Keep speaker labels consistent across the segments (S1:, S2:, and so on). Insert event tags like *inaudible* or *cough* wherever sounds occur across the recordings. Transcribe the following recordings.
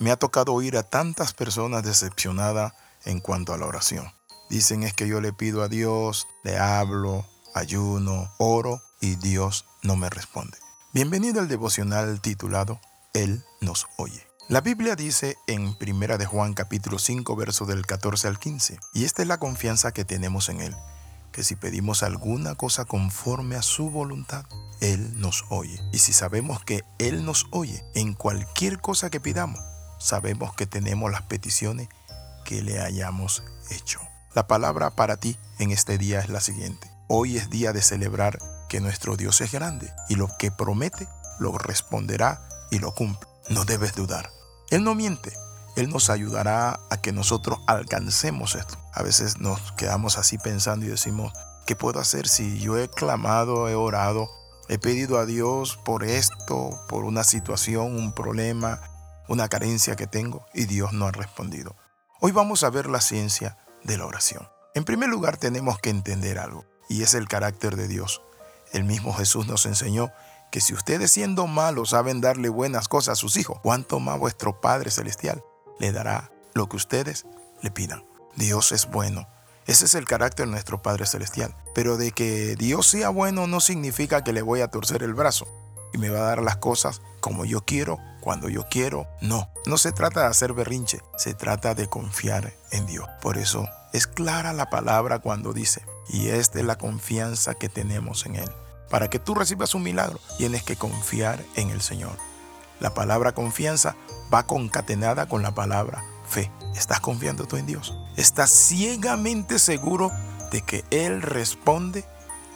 S1: Me ha tocado oír a tantas personas decepcionadas en cuanto a la oración. Dicen es que yo le pido a Dios, le hablo, ayuno, oro y Dios no me responde. Bienvenido al devocional titulado Él nos oye. La Biblia dice en 1 de Juan capítulo 5 verso del 14 al 15, y esta es la confianza que tenemos en Él, que si pedimos alguna cosa conforme a su voluntad, Él nos oye. Y si sabemos que Él nos oye en cualquier cosa que pidamos, sabemos que tenemos las peticiones que le hayamos hecho. La palabra para ti en este día es la siguiente. Hoy es día de celebrar que nuestro Dios es grande y lo que promete lo responderá y lo cumple. No debes dudar. Él no miente. Él nos ayudará a que nosotros alcancemos esto. A veces nos quedamos así pensando y decimos, ¿qué puedo hacer si yo he clamado, he orado, he pedido a Dios por esto, por una situación, un problema, una carencia que tengo y Dios no ha respondido? Hoy vamos a ver la ciencia de la oración. En primer lugar tenemos que entender algo y es el carácter de Dios. El mismo Jesús nos enseñó que si ustedes siendo malos saben darle buenas cosas a sus hijos, ¿cuánto más vuestro Padre Celestial le dará lo que ustedes le pidan? Dios es bueno. Ese es el carácter de nuestro Padre Celestial. Pero de que Dios sea bueno no significa que le voy a torcer el brazo y me va a dar las cosas como yo quiero, cuando yo quiero. No, no se trata de hacer berrinche, se trata de confiar en Dios. Por eso es clara la palabra cuando dice, y es de la confianza que tenemos en Él. Para que tú recibas un milagro, tienes que confiar en el Señor. La palabra confianza va concatenada con la palabra fe. ¿Estás confiando tú en Dios? ¿Estás ciegamente seguro de que Él responde,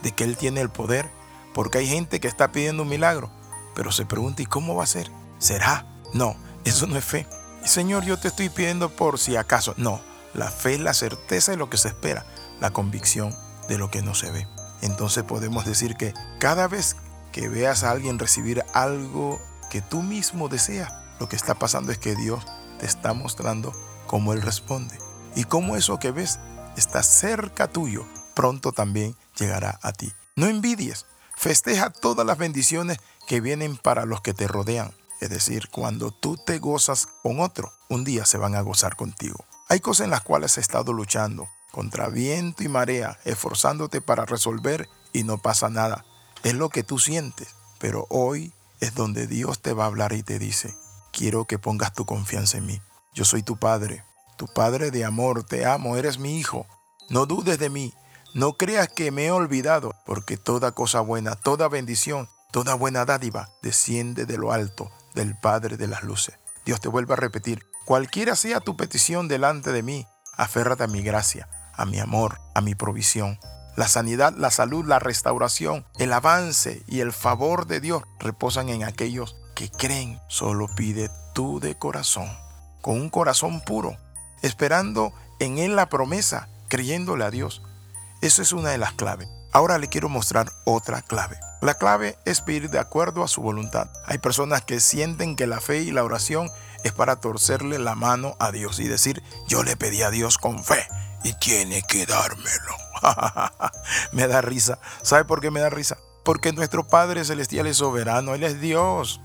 S1: de que Él tiene el poder? Porque hay gente que está pidiendo un milagro, pero se pregunta, ¿y cómo va a ser? ¿Será? No, eso no es fe. Señor, yo te estoy pidiendo por si acaso. No, la fe es la certeza de lo que se espera, la convicción de lo que no se ve entonces podemos decir que cada vez que veas a alguien recibir algo que tú mismo deseas, lo que está pasando es que Dios te está mostrando cómo Él responde. Y cómo eso que ves está cerca tuyo, pronto también llegará a ti. No envidies, festeja todas las bendiciones que vienen para los que te rodean. Es decir, cuando tú te gozas con otro, un día se van a gozar contigo. Hay cosas en las cuales he estado luchando, contra viento y marea, esforzándote para resolver y no pasa nada. Es lo que tú sientes, pero hoy es donde Dios te va a hablar y te dice, quiero que pongas tu confianza en mí. Yo soy tu Padre, tu Padre de amor, te amo, eres mi Hijo. No dudes de mí, no creas que me he olvidado, porque toda cosa buena, toda bendición, toda buena dádiva desciende de lo alto, del Padre de las luces. Dios te vuelve a repetir, cualquiera sea tu petición delante de mí, aférrate a mi gracia, a mi amor, a mi provisión. La sanidad, la salud, la restauración, el avance y el favor de Dios reposan en aquellos que creen. Solo pide tú de corazón, con un corazón puro, esperando en Él la promesa, creyéndole a Dios. Esa es una de las claves. Ahora le quiero mostrar otra clave. La clave es pedir de acuerdo a su voluntad. Hay personas que sienten que la fe y la oración es para torcerle la mano a Dios y decir, yo le pedí a Dios con fe y tiene que dármelo. *laughs* me da risa. ¿Sabe por qué me da risa? Porque nuestro Padre Celestial es soberano, Él es Dios.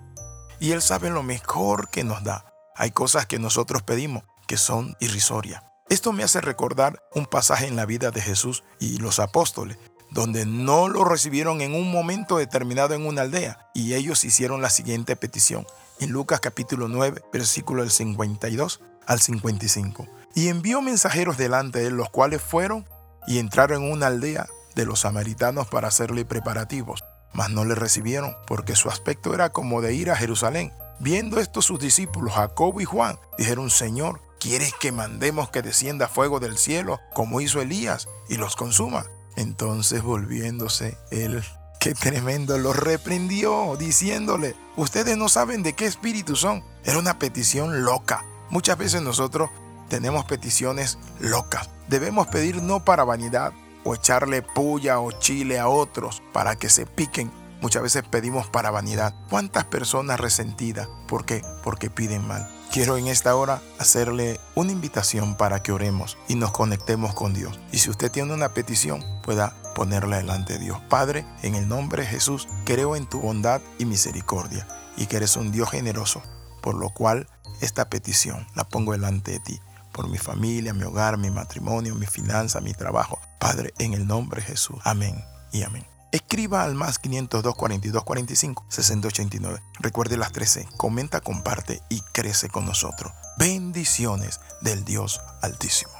S1: Y Él sabe lo mejor que nos da. Hay cosas que nosotros pedimos que son irrisorias. Esto me hace recordar un pasaje en la vida de Jesús y los apóstoles, donde no lo recibieron en un momento determinado en una aldea, y ellos hicieron la siguiente petición. En Lucas capítulo 9, versículo del 52 al 55 y envió mensajeros delante de él, los cuales fueron y entraron en una aldea de los samaritanos para hacerle preparativos, mas no le recibieron, porque su aspecto era como de ir a Jerusalén. Viendo esto sus discípulos, Jacobo y Juan, dijeron, Señor, ¿quieres que mandemos que descienda fuego del cielo, como hizo Elías, y los consuma? Entonces volviéndose él, qué tremendo, los reprendió, diciéndole, ustedes no saben de qué espíritu son. Era una petición loca. Muchas veces nosotros tenemos peticiones locas. Debemos pedir no para vanidad o echarle puya o chile a otros para que se piquen. Muchas veces pedimos para vanidad. ¿Cuántas personas resentidas? ¿Por qué? Porque piden mal. Quiero en esta hora hacerle una invitación para que oremos y nos conectemos con Dios. Y si usted tiene una petición, pueda ponerla delante de Dios. Padre, en el nombre de Jesús, creo en tu bondad y misericordia y que eres un Dios generoso, por lo cual esta petición, la pongo delante de ti, por mi familia, mi hogar, mi matrimonio, mi finanza, mi trabajo. Padre, en el nombre de Jesús. Amén y amén. Escriba al más 502 42 45 6089. Recuerde las 13. Comenta, comparte y crece con nosotros. Bendiciones del Dios Altísimo.